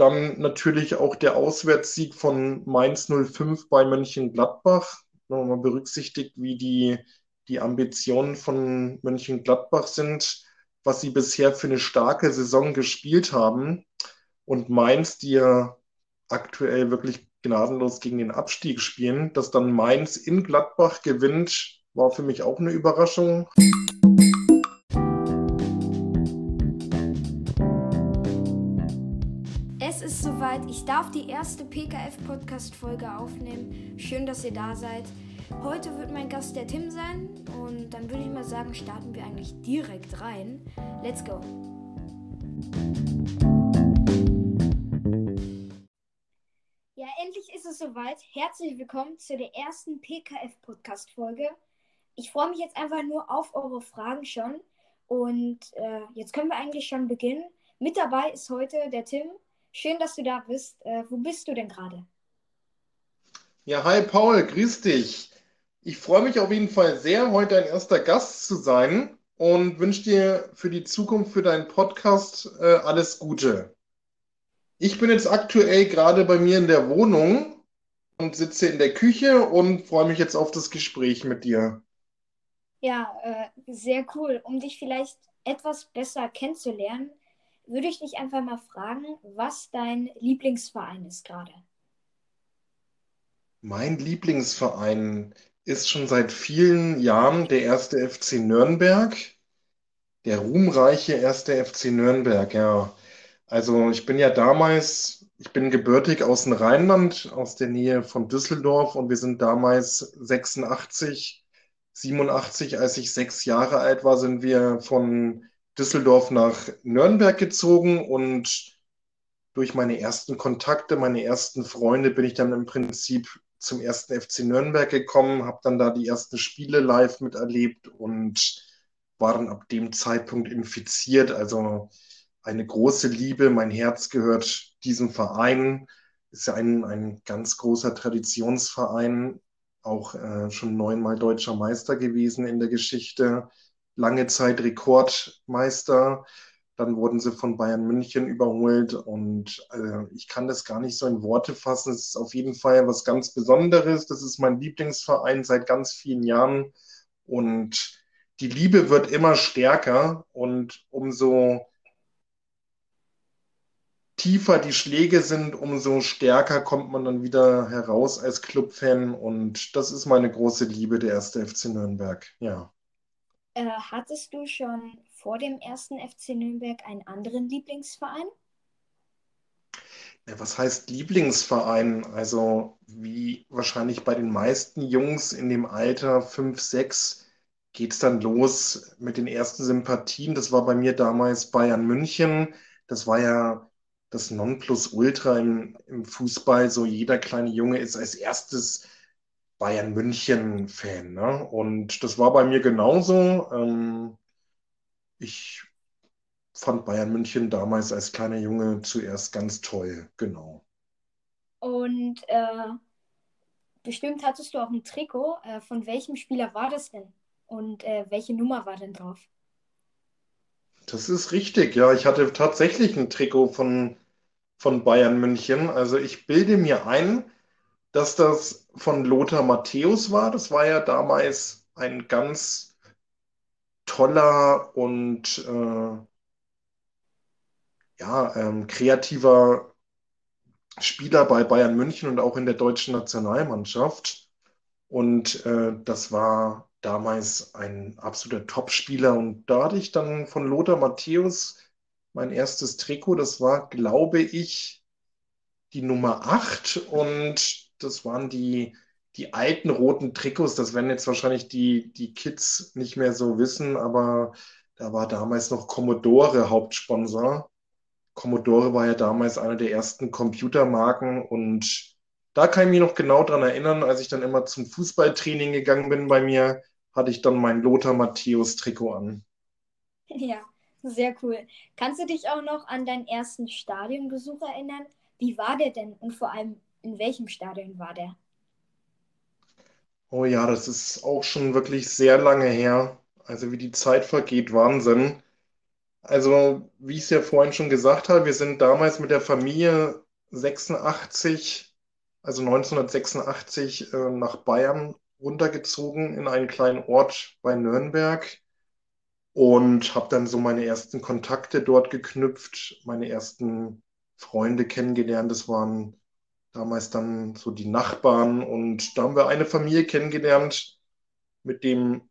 Dann natürlich auch der Auswärtssieg von Mainz 05 bei Mönchengladbach. Nochmal berücksichtigt, wie die, die Ambitionen von Mönchengladbach sind, was sie bisher für eine starke Saison gespielt haben. Und Mainz, die ja aktuell wirklich gnadenlos gegen den Abstieg spielen, dass dann Mainz in Gladbach gewinnt, war für mich auch eine Überraschung. Soweit. Ich darf die erste PKF-Podcast-Folge aufnehmen. Schön, dass ihr da seid. Heute wird mein Gast der Tim sein. Und dann würde ich mal sagen, starten wir eigentlich direkt rein. Let's go. Ja, endlich ist es soweit. Herzlich willkommen zu der ersten PKF-Podcast-Folge. Ich freue mich jetzt einfach nur auf eure Fragen schon. Und äh, jetzt können wir eigentlich schon beginnen. Mit dabei ist heute der Tim. Schön, dass du da bist. Äh, wo bist du denn gerade? Ja, hi Paul, grüß dich. Ich freue mich auf jeden Fall sehr, heute ein erster Gast zu sein und wünsche dir für die Zukunft, für deinen Podcast äh, alles Gute. Ich bin jetzt aktuell gerade bei mir in der Wohnung und sitze in der Küche und freue mich jetzt auf das Gespräch mit dir. Ja, äh, sehr cool. Um dich vielleicht etwas besser kennenzulernen, würde ich dich einfach mal fragen, was dein Lieblingsverein ist gerade. Mein Lieblingsverein ist schon seit vielen Jahren der erste FC Nürnberg, der ruhmreiche erste FC Nürnberg, ja. Also ich bin ja damals, ich bin gebürtig aus dem Rheinland, aus der Nähe von Düsseldorf und wir sind damals 86, 87, als ich sechs Jahre alt war, sind wir von Düsseldorf nach Nürnberg gezogen und durch meine ersten Kontakte, meine ersten Freunde bin ich dann im Prinzip zum ersten FC Nürnberg gekommen, habe dann da die ersten Spiele live miterlebt und war dann ab dem Zeitpunkt infiziert. Also eine große Liebe, mein Herz gehört diesem Verein. Ist ja ein, ein ganz großer Traditionsverein, auch äh, schon neunmal deutscher Meister gewesen in der Geschichte lange Zeit Rekordmeister. Dann wurden sie von Bayern München überholt und äh, ich kann das gar nicht so in Worte fassen. Es ist auf jeden Fall was ganz Besonderes. Das ist mein Lieblingsverein seit ganz vielen Jahren und die Liebe wird immer stärker und umso tiefer die Schläge sind, umso stärker kommt man dann wieder heraus als Clubfan und das ist meine große Liebe, der erste FC Nürnberg. Ja. Äh, hattest du schon vor dem ersten FC Nürnberg einen anderen Lieblingsverein? Ja, was heißt Lieblingsverein? Also wie wahrscheinlich bei den meisten Jungs in dem Alter 5, 6 geht es dann los mit den ersten Sympathien. Das war bei mir damals Bayern München. Das war ja das Nonplusultra im, im Fußball. So jeder kleine Junge ist als erstes Bayern München-Fan. Ne? Und das war bei mir genauso. Ähm, ich fand Bayern München damals als kleiner Junge zuerst ganz toll, genau. Und äh, bestimmt hattest du auch ein Trikot. Äh, von welchem Spieler war das denn? Und äh, welche Nummer war denn drauf? Das ist richtig, ja. Ich hatte tatsächlich ein Trikot von, von Bayern München. Also ich bilde mir ein, dass das von Lothar Matthäus war. Das war ja damals ein ganz toller und äh, ja, ähm, kreativer Spieler bei Bayern München und auch in der deutschen Nationalmannschaft. Und äh, das war damals ein absoluter Topspieler. Und da hatte ich dann von Lothar Matthäus mein erstes Trikot. Das war, glaube ich, die Nummer 8. Und das waren die, die alten roten Trikots. Das werden jetzt wahrscheinlich die, die Kids nicht mehr so wissen, aber da war damals noch Commodore Hauptsponsor. Commodore war ja damals eine der ersten Computermarken und da kann ich mich noch genau dran erinnern, als ich dann immer zum Fußballtraining gegangen bin bei mir, hatte ich dann mein Lothar Matthäus Trikot an. Ja, sehr cool. Kannst du dich auch noch an deinen ersten Stadionbesuch erinnern? Wie war der denn und vor allem, in welchem Stadion war der? Oh ja, das ist auch schon wirklich sehr lange her. Also wie die Zeit vergeht, Wahnsinn. Also, wie ich es ja vorhin schon gesagt habe, wir sind damals mit der Familie 86, also 1986, äh, nach Bayern runtergezogen in einen kleinen Ort bei Nürnberg und habe dann so meine ersten Kontakte dort geknüpft, meine ersten Freunde kennengelernt. Das waren damals dann so die Nachbarn und da haben wir eine Familie kennengelernt, mit dem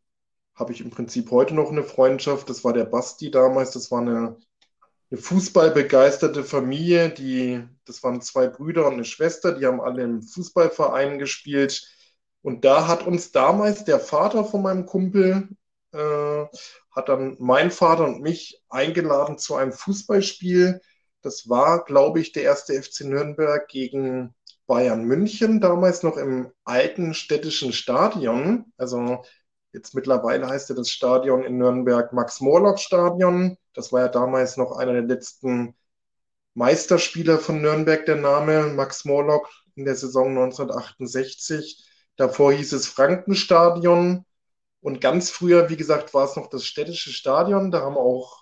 habe ich im Prinzip heute noch eine Freundschaft. Das war der Basti damals, das war eine, eine fußballbegeisterte Familie, die, das waren zwei Brüder und eine Schwester, die haben alle im Fußballverein gespielt. Und da hat uns damals der Vater von meinem Kumpel, äh, hat dann mein Vater und mich eingeladen zu einem Fußballspiel. Das war, glaube ich, der erste FC Nürnberg gegen Bayern München, damals noch im alten städtischen Stadion. Also jetzt mittlerweile heißt ja das Stadion in Nürnberg Max-Morlock-Stadion. Das war ja damals noch einer der letzten Meisterspieler von Nürnberg, der Name Max Morlock in der Saison 1968. Davor hieß es Frankenstadion. Und ganz früher, wie gesagt, war es noch das städtische Stadion. Da haben auch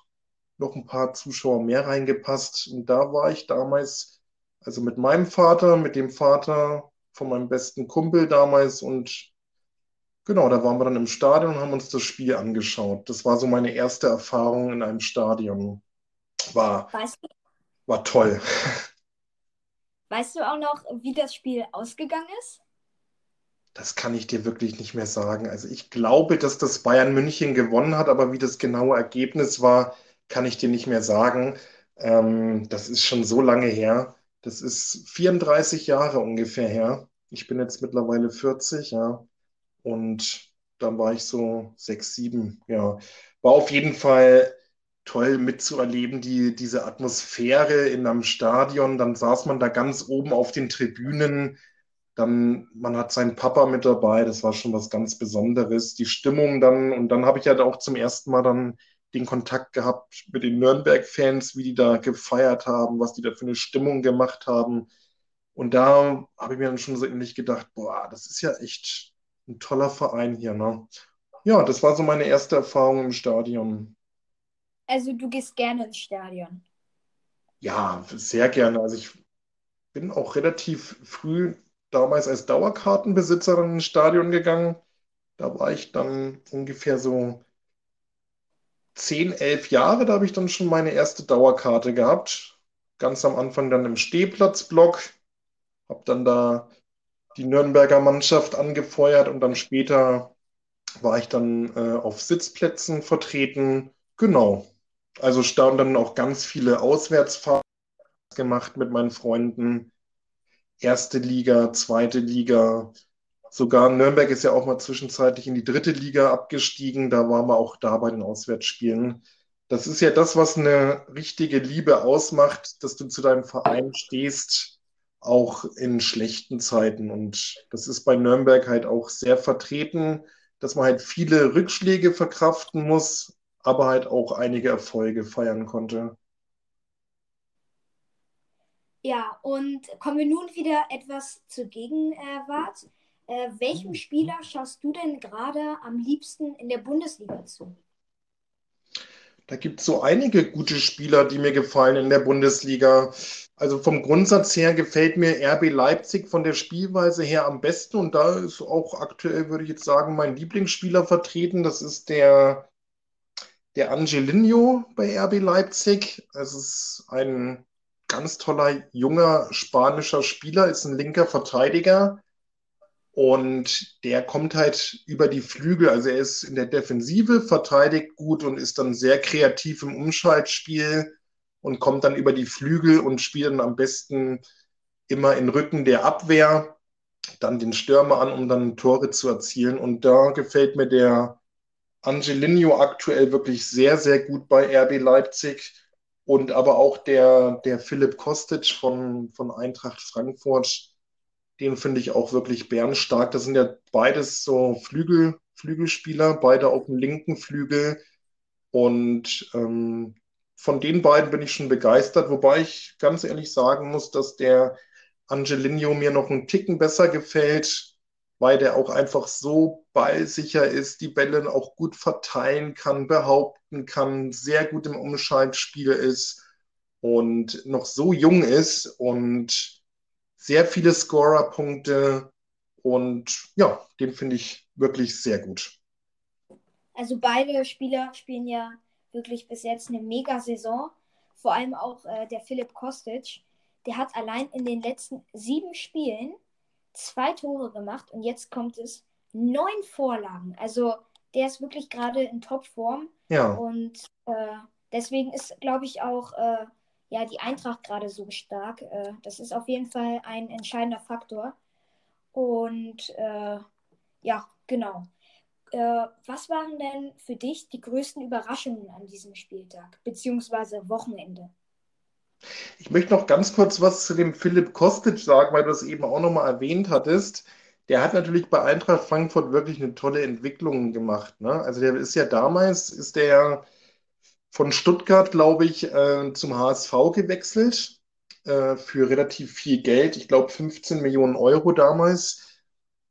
noch ein paar Zuschauer mehr reingepasst. Und da war ich damals, also mit meinem Vater, mit dem Vater von meinem besten Kumpel damals. Und genau, da waren wir dann im Stadion und haben uns das Spiel angeschaut. Das war so meine erste Erfahrung in einem Stadion. War, Weißt du, war toll. weißt du auch noch, wie das Spiel ausgegangen ist? Das kann ich dir wirklich nicht mehr sagen. Also ich glaube, dass das Bayern München gewonnen hat, aber wie das genaue Ergebnis war, kann ich dir nicht mehr sagen. Ähm, das ist schon so lange her. Das ist 34 Jahre ungefähr her. Ich bin jetzt mittlerweile 40, ja. Und dann war ich so sechs, sieben, ja. War auf jeden Fall toll mitzuerleben, die, diese Atmosphäre in einem Stadion. Dann saß man da ganz oben auf den Tribünen dann, man hat seinen Papa mit dabei, das war schon was ganz Besonderes. Die Stimmung dann, und dann habe ich halt auch zum ersten Mal dann den Kontakt gehabt mit den Nürnberg-Fans, wie die da gefeiert haben, was die da für eine Stimmung gemacht haben. Und da habe ich mir dann schon so ähnlich gedacht, boah, das ist ja echt ein toller Verein hier, ne? Ja, das war so meine erste Erfahrung im Stadion. Also du gehst gerne ins Stadion. Ja, sehr gerne. Also ich bin auch relativ früh damals als Dauerkartenbesitzer ins Stadion gegangen. Da war ich dann ungefähr so 10, 11 Jahre. Da habe ich dann schon meine erste Dauerkarte gehabt. Ganz am Anfang dann im Stehplatzblock. Habe dann da die Nürnberger Mannschaft angefeuert und dann später war ich dann äh, auf Sitzplätzen vertreten. Genau. Also standen dann auch ganz viele Auswärtsfahrten gemacht mit meinen Freunden erste Liga, zweite Liga. Sogar Nürnberg ist ja auch mal zwischenzeitlich in die dritte Liga abgestiegen. Da waren wir auch da bei den Auswärtsspielen. Das ist ja das, was eine richtige Liebe ausmacht, dass du zu deinem Verein stehst, auch in schlechten Zeiten. Und das ist bei Nürnberg halt auch sehr vertreten, dass man halt viele Rückschläge verkraften muss, aber halt auch einige Erfolge feiern konnte. Ja, und kommen wir nun wieder etwas zur Gegenwart. Äh, welchem Spieler schaust du denn gerade am liebsten in der Bundesliga zu? Da gibt es so einige gute Spieler, die mir gefallen in der Bundesliga. Also vom Grundsatz her gefällt mir RB Leipzig von der Spielweise her am besten und da ist auch aktuell, würde ich jetzt sagen, mein Lieblingsspieler vertreten. Das ist der, der Angelino bei RB Leipzig. Es ist ein ganz toller junger spanischer Spieler, ist ein linker Verteidiger und der kommt halt über die Flügel. Also er ist in der Defensive, verteidigt gut und ist dann sehr kreativ im Umschaltspiel und kommt dann über die Flügel und spielt dann am besten immer in Rücken der Abwehr, dann den Stürmer an, um dann Tore zu erzielen. Und da gefällt mir der Angelino aktuell wirklich sehr, sehr gut bei RB Leipzig und aber auch der, der Philipp Kostic von, von Eintracht Frankfurt, den finde ich auch wirklich bärenstark. Das sind ja beides so Flügel, Flügelspieler, beide auf dem linken Flügel. Und ähm, von den beiden bin ich schon begeistert, wobei ich ganz ehrlich sagen muss, dass der Angelino mir noch einen Ticken besser gefällt. weil der auch einfach so ballsicher ist, die Bälle auch gut verteilen kann, behaupten kann, sehr gut im Umschaltspiel ist und noch so jung ist und sehr viele Scorerpunkte und ja, den finde ich wirklich sehr gut. Also beide Spieler spielen ja wirklich bis jetzt eine Mega-Saison. Vor allem auch äh, der Philipp Kostic. Der hat allein in den letzten sieben Spielen zwei Tore gemacht und jetzt kommt es neun Vorlagen. Also der ist wirklich gerade in Topform. Ja. Und äh, deswegen ist, glaube ich, auch äh, ja, die Eintracht gerade so stark. Äh, das ist auf jeden Fall ein entscheidender Faktor. Und äh, ja, genau. Äh, was waren denn für dich die größten Überraschungen an diesem Spieltag, beziehungsweise Wochenende? Ich möchte noch ganz kurz was zu dem Philipp Kostic sagen, weil du es eben auch nochmal erwähnt hattest. Der hat natürlich bei Eintracht Frankfurt wirklich eine tolle Entwicklung gemacht. Ne? Also der ist ja damals, ist der von Stuttgart, glaube ich, äh, zum HSV gewechselt äh, für relativ viel Geld. Ich glaube 15 Millionen Euro damals.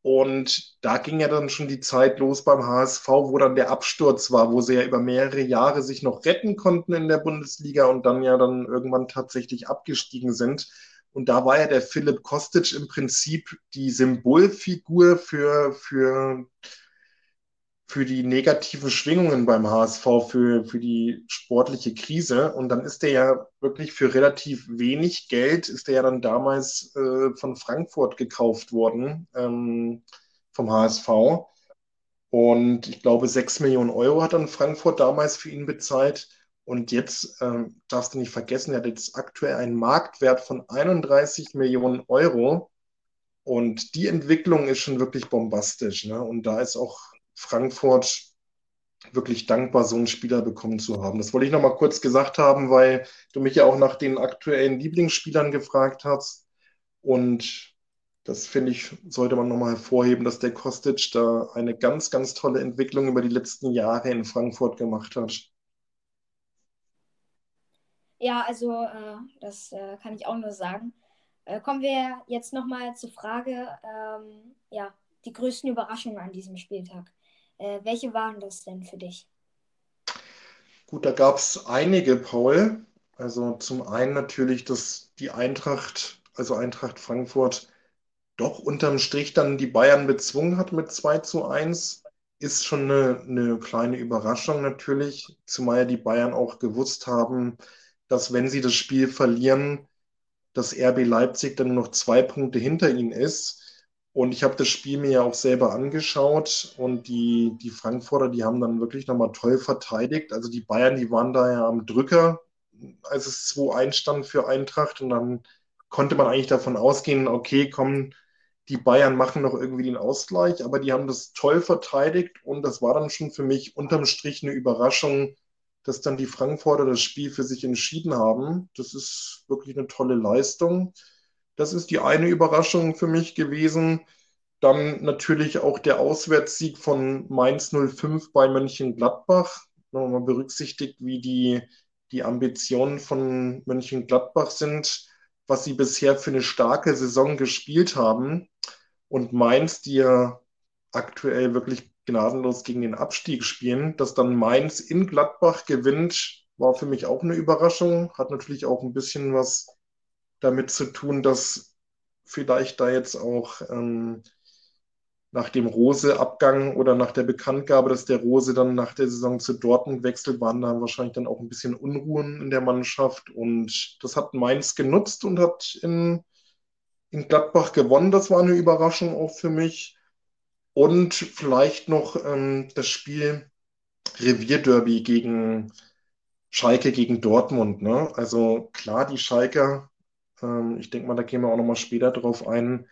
Und da ging ja dann schon die Zeit los beim HSV, wo dann der Absturz war, wo sie ja über mehrere Jahre sich noch retten konnten in der Bundesliga und dann ja dann irgendwann tatsächlich abgestiegen sind. Und da war ja der Philipp Kostic im Prinzip die Symbolfigur für, für für die negativen Schwingungen beim HSV, für, für die sportliche Krise. Und dann ist der ja wirklich für relativ wenig Geld, ist der ja dann damals äh, von Frankfurt gekauft worden, ähm, vom HSV. Und ich glaube, sechs Millionen Euro hat dann Frankfurt damals für ihn bezahlt. Und jetzt äh, darfst du nicht vergessen, er hat jetzt aktuell einen Marktwert von 31 Millionen Euro. Und die Entwicklung ist schon wirklich bombastisch. Ne? Und da ist auch Frankfurt wirklich dankbar, so einen Spieler bekommen zu haben. Das wollte ich noch mal kurz gesagt haben, weil du mich ja auch nach den aktuellen Lieblingsspielern gefragt hast. Und das finde ich, sollte man nochmal hervorheben, dass der Kostic da eine ganz, ganz tolle Entwicklung über die letzten Jahre in Frankfurt gemacht hat. Ja, also äh, das äh, kann ich auch nur sagen. Äh, kommen wir jetzt nochmal zur Frage, ähm, ja, die größten Überraschungen an diesem Spieltag. Äh, welche waren das denn für dich? Gut, da gab es einige, Paul. Also zum einen natürlich, dass die Eintracht, also Eintracht Frankfurt, doch unterm Strich dann die Bayern bezwungen hat mit 2 zu 1. Ist schon eine, eine kleine Überraschung natürlich, zumal die Bayern auch gewusst haben, dass wenn sie das Spiel verlieren, dass RB Leipzig dann noch zwei Punkte hinter ihnen ist. Und ich habe das Spiel mir ja auch selber angeschaut und die, die Frankfurter, die haben dann wirklich nochmal toll verteidigt. Also die Bayern, die waren da ja am Drücker, als es 2-1 stand für Eintracht und dann konnte man eigentlich davon ausgehen, okay, kommen, die Bayern machen noch irgendwie den Ausgleich, aber die haben das toll verteidigt und das war dann schon für mich unterm Strich eine Überraschung, dass dann die Frankfurter das Spiel für sich entschieden haben. Das ist wirklich eine tolle Leistung. Das ist die eine Überraschung für mich gewesen. Dann natürlich auch der Auswärtssieg von Mainz 05 bei Mönchengladbach. Nochmal berücksichtigt, wie die, die Ambitionen von Mönchengladbach sind, was sie bisher für eine starke Saison gespielt haben. Und Mainz, die ja aktuell wirklich gnadenlos gegen den Abstieg spielen, dass dann Mainz in Gladbach gewinnt, war für mich auch eine Überraschung. Hat natürlich auch ein bisschen was damit zu tun, dass vielleicht da jetzt auch ähm, nach dem Rose-Abgang oder nach der Bekanntgabe, dass der Rose dann nach der Saison zu Dortmund wechselt, waren da wahrscheinlich dann auch ein bisschen Unruhen in der Mannschaft. Und das hat Mainz genutzt und hat in, in Gladbach gewonnen. Das war eine Überraschung auch für mich. Und vielleicht noch ähm, das Spiel Revierderby gegen Schalke gegen Dortmund. Ne? Also klar, die Schalker ähm, ich denke mal, da gehen wir auch nochmal später drauf ein.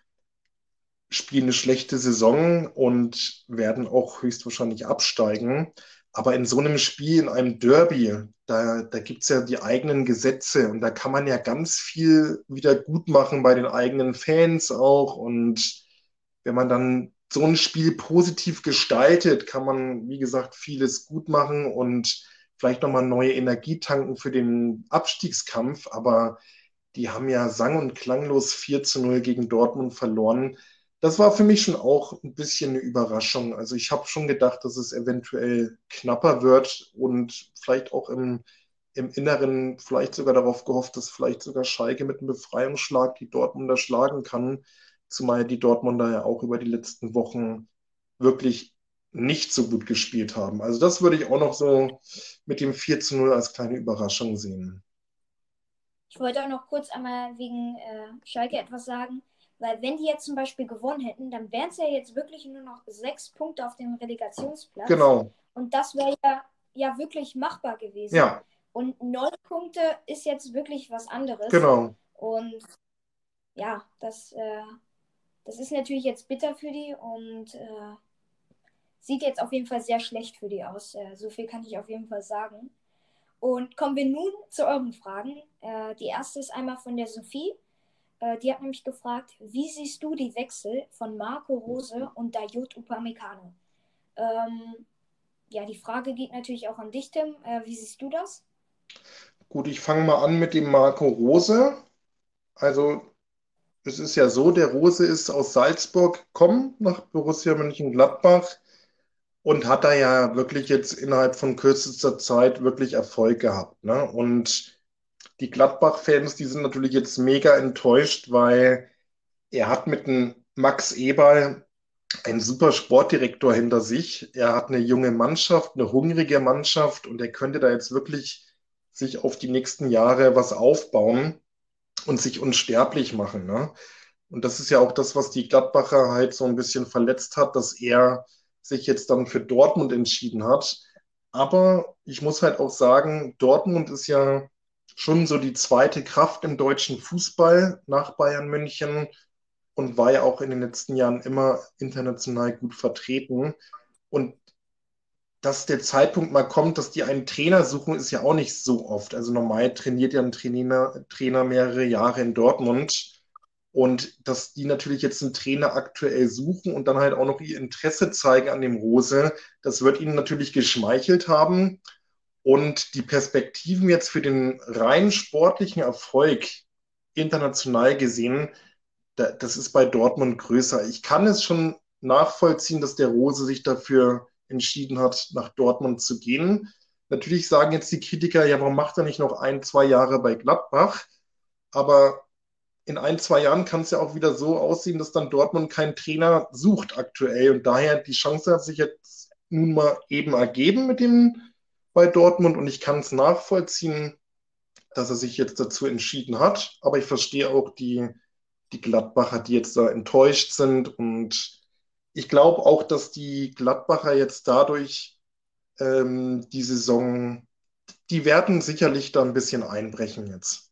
Spielen eine schlechte Saison und werden auch höchstwahrscheinlich absteigen. Aber in so einem Spiel, in einem Derby, da, da gibt es ja die eigenen Gesetze und da kann man ja ganz viel wieder gut machen bei den eigenen Fans auch. Und wenn man dann so ein Spiel positiv gestaltet, kann man, wie gesagt, vieles gut machen und vielleicht nochmal neue Energie tanken für den Abstiegskampf. Aber die haben ja sang- und klanglos 4 zu 0 gegen Dortmund verloren. das war für mich schon auch ein bisschen eine Überraschung. Also ich habe schon gedacht, dass es eventuell knapper wird und vielleicht auch im, im Inneren vielleicht sogar darauf gehofft, dass vielleicht sogar Schalke mit einem Befreiungsschlag die Dortmunder schlagen kann, zumal die Dortmunder ja auch über die letzten Wochen wirklich nicht so gut gespielt haben. Also das würde ich auch noch so mit dem 4 zu 0 als kleine Überraschung sehen. Ich wollte auch noch kurz einmal wegen äh, Schalke etwas sagen. Weil wenn die jetzt zum Beispiel gewonnen hätten, dann wären es ja jetzt wirklich nur noch sechs Punkte auf dem Relegationsplatz. Genau. Und das wäre ja, ja wirklich machbar gewesen. Ja. Und neun Punkte ist jetzt wirklich was anderes. Genau. Und ja, das, äh, das ist natürlich jetzt bitter für die und äh, sieht jetzt auf jeden Fall sehr schlecht für die aus. Äh, so viel kann ich auf jeden Fall sagen. Und kommen wir nun zu euren Fragen. Äh, die erste ist einmal von der Sophie. Äh, die hat nämlich gefragt, wie siehst du die Wechsel von Marco Rose und Dayot Upamecano? Ähm, ja, die Frage geht natürlich auch an dich, Tim. Äh, wie siehst du das? Gut, ich fange mal an mit dem Marco Rose. Also es ist ja so, der Rose ist aus Salzburg gekommen nach Borussia Mönchengladbach und hat da ja wirklich jetzt innerhalb von kürzester Zeit wirklich Erfolg gehabt. Ne? Und die Gladbach-Fans, die sind natürlich jetzt mega enttäuscht, weil er hat mit dem Max Eberl einen super Sportdirektor hinter sich. Er hat eine junge Mannschaft, eine hungrige Mannschaft und er könnte da jetzt wirklich sich auf die nächsten Jahre was aufbauen und sich unsterblich machen. Ne? Und das ist ja auch das, was die Gladbacher halt so ein bisschen verletzt hat, dass er sich jetzt dann für Dortmund entschieden hat. Aber ich muss halt auch sagen, Dortmund ist ja schon so die zweite Kraft im deutschen Fußball nach Bayern München und war ja auch in den letzten Jahren immer international gut vertreten. Und dass der Zeitpunkt mal kommt, dass die einen Trainer suchen, ist ja auch nicht so oft. Also normal trainiert ja ein Trainer, Trainer mehrere Jahre in Dortmund. Und dass die natürlich jetzt einen Trainer aktuell suchen und dann halt auch noch ihr Interesse zeigen an dem Rose, das wird ihnen natürlich geschmeichelt haben. Und die Perspektiven jetzt für den rein sportlichen Erfolg international gesehen, das ist bei Dortmund größer. Ich kann es schon nachvollziehen, dass der Rose sich dafür entschieden hat, nach Dortmund zu gehen. Natürlich sagen jetzt die Kritiker, ja, warum macht er nicht noch ein, zwei Jahre bei Gladbach? Aber in ein, zwei Jahren kann es ja auch wieder so aussehen, dass dann Dortmund keinen Trainer sucht aktuell. Und daher die Chance hat sich jetzt nun mal eben ergeben mit dem bei Dortmund und ich kann es nachvollziehen, dass er sich jetzt dazu entschieden hat. Aber ich verstehe auch die, die Gladbacher, die jetzt da enttäuscht sind. Und ich glaube auch, dass die Gladbacher jetzt dadurch ähm, die Saison, die werden sicherlich da ein bisschen einbrechen jetzt.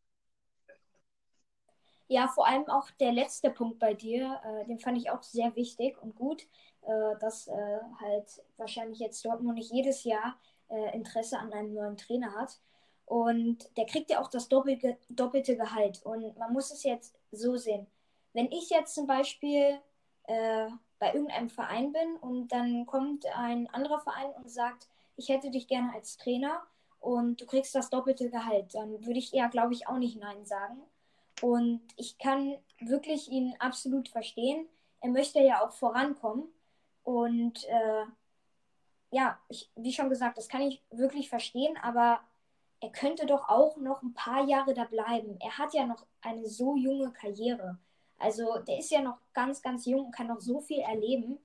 Ja, vor allem auch der letzte Punkt bei dir, äh, den fand ich auch sehr wichtig und gut, äh, dass äh, halt wahrscheinlich jetzt Dortmund nicht jedes Jahr äh, Interesse an einem neuen Trainer hat. Und der kriegt ja auch das doppelte, doppelte Gehalt. Und man muss es jetzt so sehen. Wenn ich jetzt zum Beispiel äh, bei irgendeinem Verein bin und dann kommt ein anderer Verein und sagt, ich hätte dich gerne als Trainer und du kriegst das doppelte Gehalt, dann würde ich eher, glaube ich, auch nicht Nein sagen. Und ich kann wirklich ihn absolut verstehen. Er möchte ja auch vorankommen. Und äh, ja, ich, wie schon gesagt, das kann ich wirklich verstehen, aber er könnte doch auch noch ein paar Jahre da bleiben. Er hat ja noch eine so junge Karriere. Also der ist ja noch ganz, ganz jung und kann noch so viel erleben.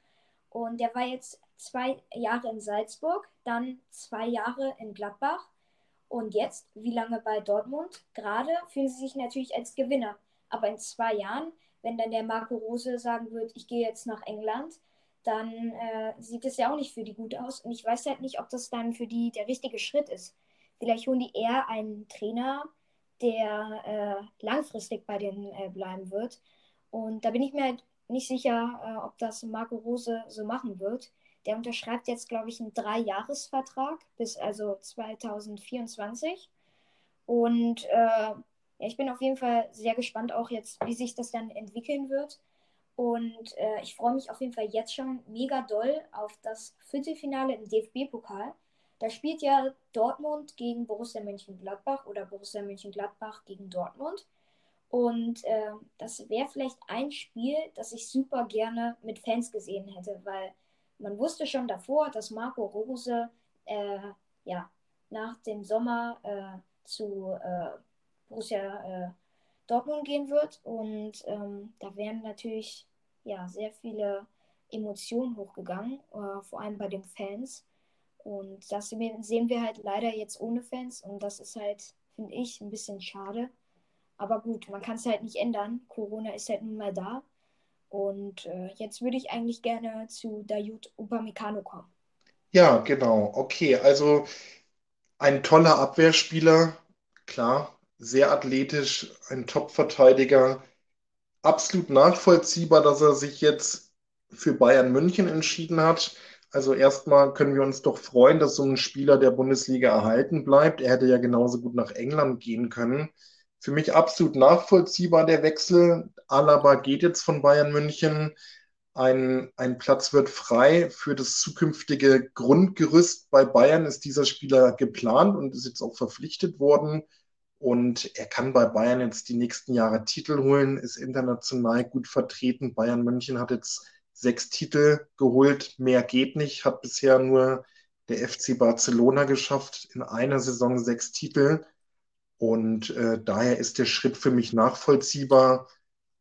Und der war jetzt zwei Jahre in Salzburg, dann zwei Jahre in Gladbach und jetzt, wie lange bei Dortmund? Gerade fühlen sie sich natürlich als Gewinner. Aber in zwei Jahren, wenn dann der Marco Rose sagen wird, ich gehe jetzt nach England, dann äh, sieht es ja auch nicht für die gut aus. Und ich weiß halt nicht, ob das dann für die der richtige Schritt ist. Vielleicht holen die eher einen Trainer, der äh, langfristig bei denen äh, bleiben wird. Und da bin ich mir halt nicht sicher, äh, ob das Marco Rose so machen wird. Der unterschreibt jetzt, glaube ich, einen Dreijahresvertrag bis also 2024. Und äh, ja, ich bin auf jeden Fall sehr gespannt auch jetzt, wie sich das dann entwickeln wird. Und äh, ich freue mich auf jeden Fall jetzt schon mega doll auf das Viertelfinale im DFB-Pokal. Da spielt ja Dortmund gegen Borussia Mönchengladbach oder Borussia Mönchengladbach gegen Dortmund. Und äh, das wäre vielleicht ein Spiel, das ich super gerne mit Fans gesehen hätte, weil man wusste schon davor, dass Marco Rose äh, ja, nach dem Sommer äh, zu äh, Borussia äh, Dortmund gehen wird. Und ähm, da wären natürlich ja, sehr viele Emotionen hochgegangen, äh, vor allem bei den Fans. Und das sehen wir halt leider jetzt ohne Fans und das ist halt, finde ich, ein bisschen schade. Aber gut, man kann es halt nicht ändern. Corona ist halt nun mal da. Und äh, jetzt würde ich eigentlich gerne zu Dayut Upamecano kommen. Ja, genau. Okay, also ein toller Abwehrspieler, klar, sehr athletisch, ein Top-Verteidiger. Absolut nachvollziehbar, dass er sich jetzt für Bayern München entschieden hat. Also erstmal können wir uns doch freuen, dass so ein Spieler der Bundesliga erhalten bleibt. Er hätte ja genauso gut nach England gehen können. Für mich absolut nachvollziehbar der Wechsel. Alaba geht jetzt von Bayern München. Ein, ein Platz wird frei für das zukünftige Grundgerüst bei Bayern ist dieser Spieler geplant und ist jetzt auch verpflichtet worden. Und er kann bei Bayern jetzt die nächsten Jahre Titel holen, ist international gut vertreten. Bayern München hat jetzt sechs Titel geholt, mehr geht nicht, hat bisher nur der FC Barcelona geschafft, in einer Saison sechs Titel. Und äh, daher ist der Schritt für mich nachvollziehbar.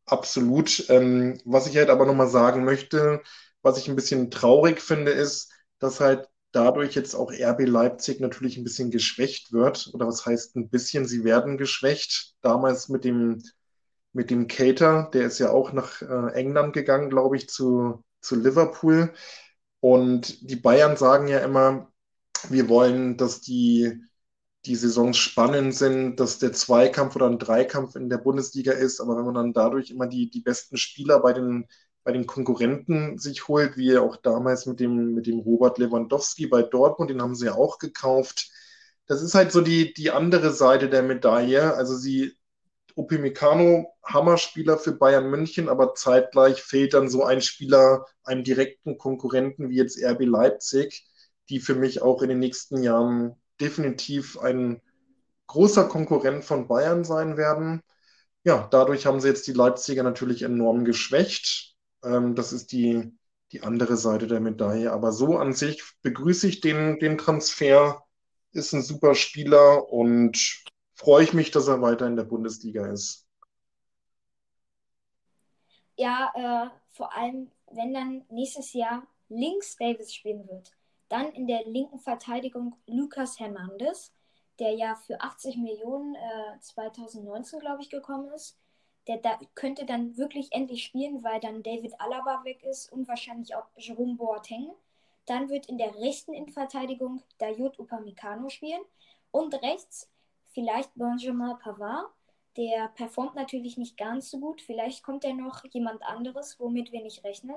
Absolut. Ähm, was ich halt aber nochmal sagen möchte, was ich ein bisschen traurig finde, ist, dass halt dadurch jetzt auch RB Leipzig natürlich ein bisschen geschwächt wird. Oder was heißt ein bisschen? Sie werden geschwächt. Damals mit dem, mit dem Cater, der ist ja auch nach äh, England gegangen, glaube ich, zu, zu Liverpool. Und die Bayern sagen ja immer, wir wollen, dass die, die Saisons spannend sind, dass der Zweikampf oder ein Dreikampf in der Bundesliga ist. Aber wenn man dann dadurch immer die, die besten Spieler bei den bei den Konkurrenten sich holt, wie auch damals mit dem, mit dem Robert Lewandowski bei Dortmund, den haben sie ja auch gekauft. Das ist halt so die, die andere Seite der Medaille. Also sie, Upamecano, Hammerspieler für Bayern München, aber zeitgleich fehlt dann so ein Spieler einem direkten Konkurrenten wie jetzt RB Leipzig, die für mich auch in den nächsten Jahren definitiv ein großer Konkurrent von Bayern sein werden. Ja, dadurch haben sie jetzt die Leipziger natürlich enorm geschwächt. Ähm, das ist die, die andere Seite der Medaille. Aber so an sich begrüße ich den, den Transfer. Ist ein super Spieler und freue ich mich, dass er weiter in der Bundesliga ist. Ja, äh, vor allem, wenn dann nächstes Jahr links Davis spielen wird. Dann in der linken Verteidigung Lucas Hernandez, der ja für 80 Millionen äh, 2019, glaube ich, gekommen ist der da, könnte dann wirklich endlich spielen, weil dann David Alaba weg ist und wahrscheinlich auch Jerome Boateng. Dann wird in der rechten Innenverteidigung Dayot Upamecano spielen und rechts vielleicht Benjamin Pavard. Der performt natürlich nicht ganz so gut. Vielleicht kommt ja noch jemand anderes, womit wir nicht rechnen.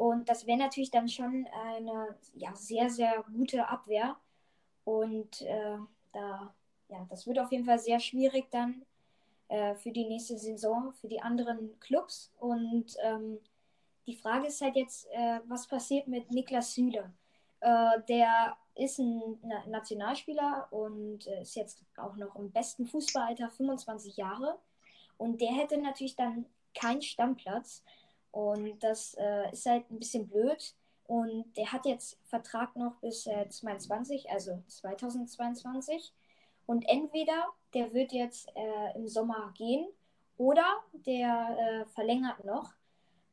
Und das wäre natürlich dann schon eine ja, sehr, sehr gute Abwehr. Und äh, da, ja, das wird auf jeden Fall sehr schwierig dann äh, für die nächste Saison, für die anderen Clubs. Und ähm, die Frage ist halt jetzt, äh, was passiert mit Niklas Süle? Äh, der ist ein Na Nationalspieler und äh, ist jetzt auch noch im besten Fußballalter, 25 Jahre. Und der hätte natürlich dann keinen Stammplatz. Und das äh, ist halt ein bisschen blöd. Und der hat jetzt Vertrag noch bis äh, 22, also 2022. Und entweder der wird jetzt äh, im Sommer gehen oder der äh, verlängert noch.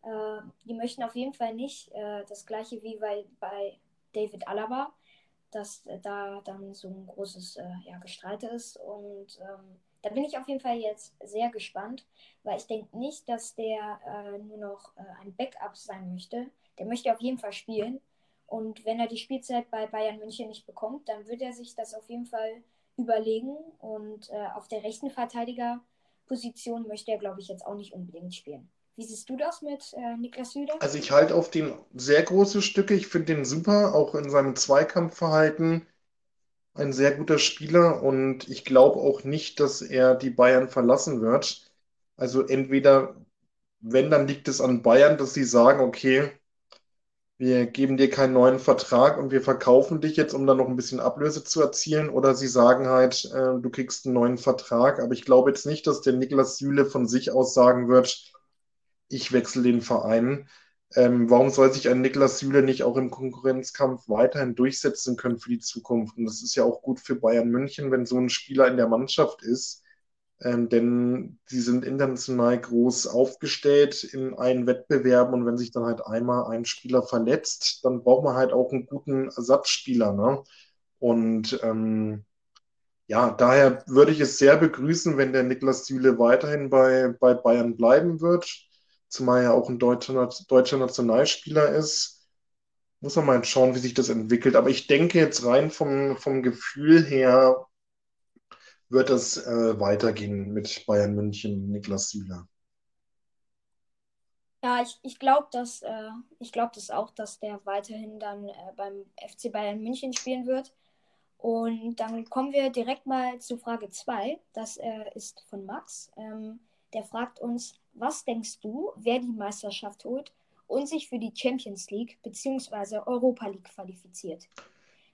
Äh, die möchten auf jeden Fall nicht äh, das gleiche wie bei, bei David Alaba, dass äh, da dann so ein großes ja, Gestreite ist. Und ähm, da bin ich auf jeden Fall jetzt sehr gespannt, weil ich denke nicht, dass der nur noch ein Backup sein möchte. Der möchte auf jeden Fall spielen. Und wenn er die Spielzeit bei Bayern München nicht bekommt, dann wird er sich das auf jeden Fall überlegen. Und äh, auf der rechten Verteidigerposition möchte er, glaube ich, jetzt auch nicht unbedingt spielen. Wie siehst du das mit äh, Niklas Süder? Also ich halte auf den sehr große Stücke. Ich finde den super, auch in seinem Zweikampfverhalten. Ein sehr guter Spieler und ich glaube auch nicht, dass er die Bayern verlassen wird. Also entweder, wenn, dann liegt es an Bayern, dass sie sagen, okay, wir geben dir keinen neuen Vertrag und wir verkaufen dich jetzt, um dann noch ein bisschen Ablöse zu erzielen. Oder sie sagen halt, äh, du kriegst einen neuen Vertrag. Aber ich glaube jetzt nicht, dass der Niklas Süle von sich aus sagen wird, ich wechsle den Verein. Ähm, warum soll sich ein Niklas Süle nicht auch im Konkurrenzkampf weiterhin durchsetzen können für die Zukunft? Und das ist ja auch gut für Bayern München, wenn so ein Spieler in der Mannschaft ist ähm, denn sie sind international groß aufgestellt in allen Wettbewerben und wenn sich dann halt einmal ein Spieler verletzt, dann braucht man halt auch einen guten Ersatzspieler. Ne? Und ähm, ja, daher würde ich es sehr begrüßen, wenn der Niklas Süle weiterhin bei, bei Bayern bleiben wird, zumal er auch ein deutscher, deutscher Nationalspieler ist. Muss man mal schauen, wie sich das entwickelt. Aber ich denke jetzt rein vom, vom Gefühl her, wird es äh, weitergehen mit Bayern München, Niklas Süle. Ja, ich, ich glaube dass, äh, glaub das auch, dass der weiterhin dann äh, beim FC Bayern München spielen wird. Und dann kommen wir direkt mal zu Frage 2. Das äh, ist von Max. Ähm, der fragt uns, was denkst du, wer die Meisterschaft holt und sich für die Champions League bzw. Europa League qualifiziert?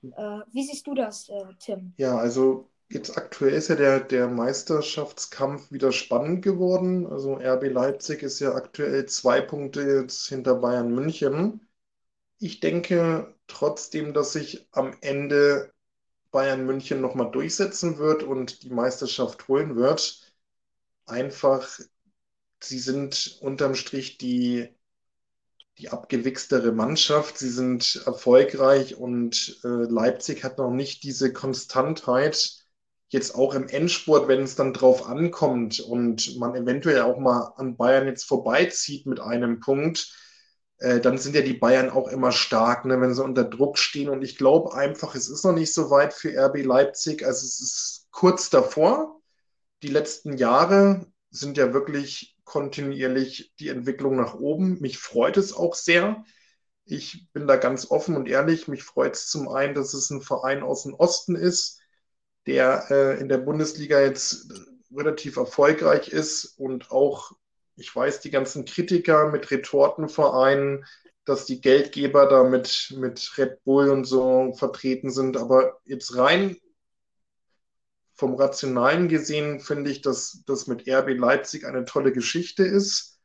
Äh, wie siehst du das, äh, Tim? Ja, also Jetzt aktuell ist ja der, der Meisterschaftskampf wieder spannend geworden. Also RB Leipzig ist ja aktuell zwei Punkte jetzt hinter Bayern München. Ich denke trotzdem, dass sich am Ende Bayern München nochmal durchsetzen wird und die Meisterschaft holen wird. Einfach, sie sind unterm Strich die, die abgewichstere Mannschaft. Sie sind erfolgreich und äh, Leipzig hat noch nicht diese Konstantheit jetzt auch im Endspurt, wenn es dann drauf ankommt und man eventuell auch mal an Bayern jetzt vorbeizieht mit einem Punkt, äh, dann sind ja die Bayern auch immer stark, ne, wenn sie unter Druck stehen. Und ich glaube einfach, es ist noch nicht so weit für RB Leipzig. Also es ist kurz davor. Die letzten Jahre sind ja wirklich kontinuierlich die Entwicklung nach oben. Mich freut es auch sehr. Ich bin da ganz offen und ehrlich. Mich freut es zum einen, dass es ein Verein aus dem Osten ist der äh, in der Bundesliga jetzt relativ erfolgreich ist und auch, ich weiß, die ganzen Kritiker mit Retortenvereinen, dass die Geldgeber da mit, mit Red Bull und so vertreten sind. Aber jetzt rein vom Rationalen gesehen finde ich, dass das mit RB Leipzig eine tolle Geschichte ist.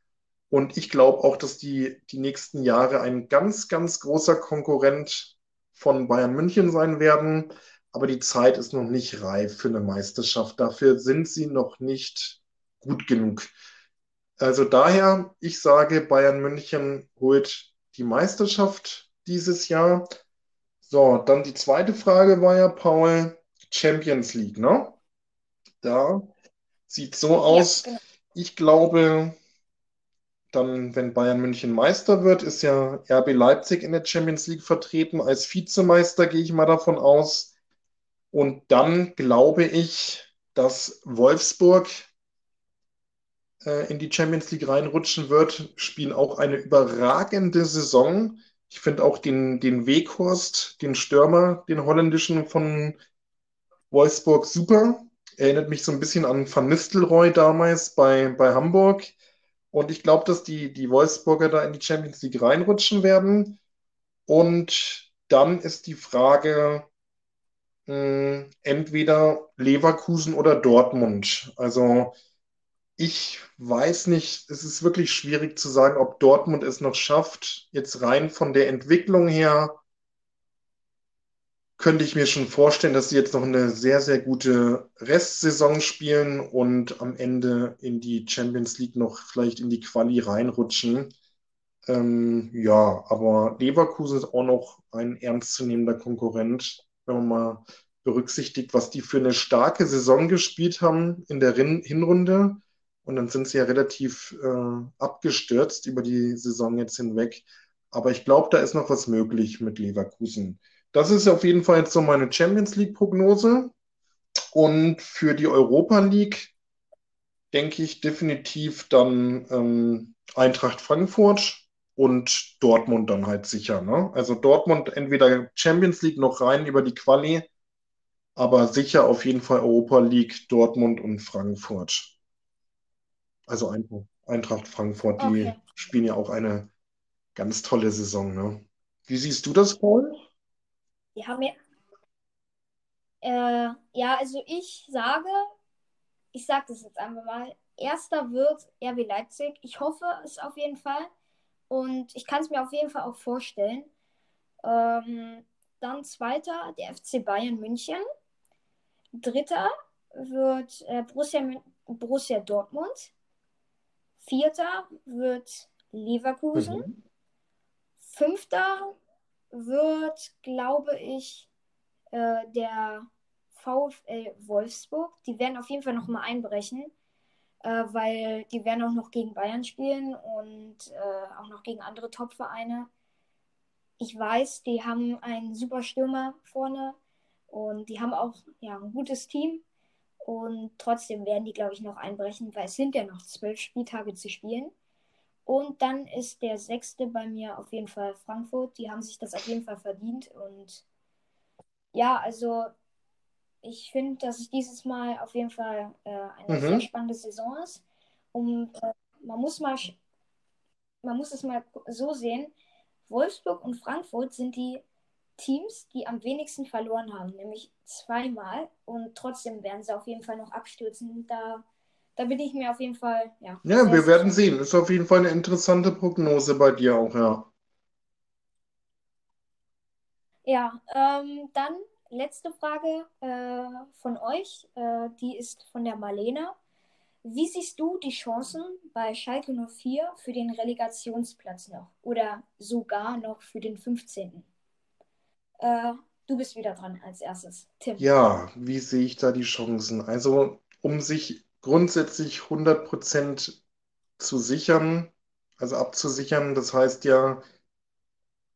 Und ich glaube auch, dass die die nächsten Jahre ein ganz, ganz großer Konkurrent von Bayern München sein werden aber die Zeit ist noch nicht reif für eine Meisterschaft. Dafür sind sie noch nicht gut genug. Also daher, ich sage, Bayern München holt die Meisterschaft dieses Jahr. So, dann die zweite Frage war ja, Paul, Champions League, ne? Da sieht so aus. Ja, genau. Ich glaube, dann, wenn Bayern München Meister wird, ist ja RB Leipzig in der Champions League vertreten. Als Vizemeister gehe ich mal davon aus. Und dann glaube ich, dass Wolfsburg äh, in die Champions League reinrutschen wird, spielen auch eine überragende Saison. Ich finde auch den, den Weghorst, den Stürmer, den holländischen von Wolfsburg super. Erinnert mich so ein bisschen an Van Nistelrooy damals bei, bei Hamburg. Und ich glaube, dass die, die Wolfsburger da in die Champions League reinrutschen werden. Und dann ist die Frage, entweder Leverkusen oder Dortmund. Also ich weiß nicht, es ist wirklich schwierig zu sagen, ob Dortmund es noch schafft. Jetzt rein von der Entwicklung her könnte ich mir schon vorstellen, dass sie jetzt noch eine sehr, sehr gute Restsaison spielen und am Ende in die Champions League noch vielleicht in die Quali reinrutschen. Ähm, ja, aber Leverkusen ist auch noch ein ernstzunehmender Konkurrent wenn man mal berücksichtigt, was die für eine starke Saison gespielt haben in der Hinrunde. Und dann sind sie ja relativ äh, abgestürzt über die Saison jetzt hinweg. Aber ich glaube, da ist noch was möglich mit Leverkusen. Das ist auf jeden Fall jetzt so meine Champions League-Prognose. Und für die Europa League denke ich definitiv dann ähm, Eintracht Frankfurt und Dortmund dann halt sicher. Ne? Also Dortmund entweder Champions League noch rein über die Quali, aber sicher auf jeden Fall Europa League, Dortmund und Frankfurt. Also Eintracht Frankfurt, die okay. spielen ja auch eine ganz tolle Saison. Ne? Wie siehst du das, Paul? Die haben ja. Äh, ja, also ich sage, ich sage das jetzt einfach mal. Erster wird RB Leipzig. Ich hoffe es auf jeden Fall. Und ich kann es mir auf jeden Fall auch vorstellen. Ähm, dann zweiter, der FC Bayern München. Dritter wird äh, Borussia, Borussia Dortmund. Vierter wird Leverkusen. Mhm. Fünfter wird, glaube ich, äh, der VfL Wolfsburg. Die werden auf jeden Fall noch mal einbrechen, äh, weil die werden auch noch gegen Bayern spielen und äh, auch noch gegen andere Top-Vereine. Ich weiß, die haben einen super Stürmer vorne und die haben auch ja, ein gutes Team. Und trotzdem werden die, glaube ich, noch einbrechen, weil es sind ja noch zwölf Spieltage zu spielen. Und dann ist der sechste bei mir auf jeden Fall Frankfurt. Die haben sich das auf jeden Fall verdient. Und ja, also ich finde, dass es dieses Mal auf jeden Fall äh, eine mhm. sehr spannende Saison ist. Und äh, man muss mal, man muss es mal so sehen. Wolfsburg und Frankfurt sind die Teams, die am wenigsten verloren haben, nämlich zweimal. Und trotzdem werden sie auf jeden Fall noch abstürzen. Da, da bin ich mir auf jeden Fall, ja. Ja, wir werden sehen. Ist auf jeden Fall eine interessante Prognose bei dir auch, ja. Ja, ähm, dann letzte Frage äh, von euch. Äh, die ist von der Marlene. Wie siehst du die Chancen bei Schalke 04 für den Relegationsplatz noch oder sogar noch für den 15.? Äh, du bist wieder dran als erstes. Tim. Ja, wie sehe ich da die Chancen? Also, um sich grundsätzlich 100% zu sichern, also abzusichern, das heißt ja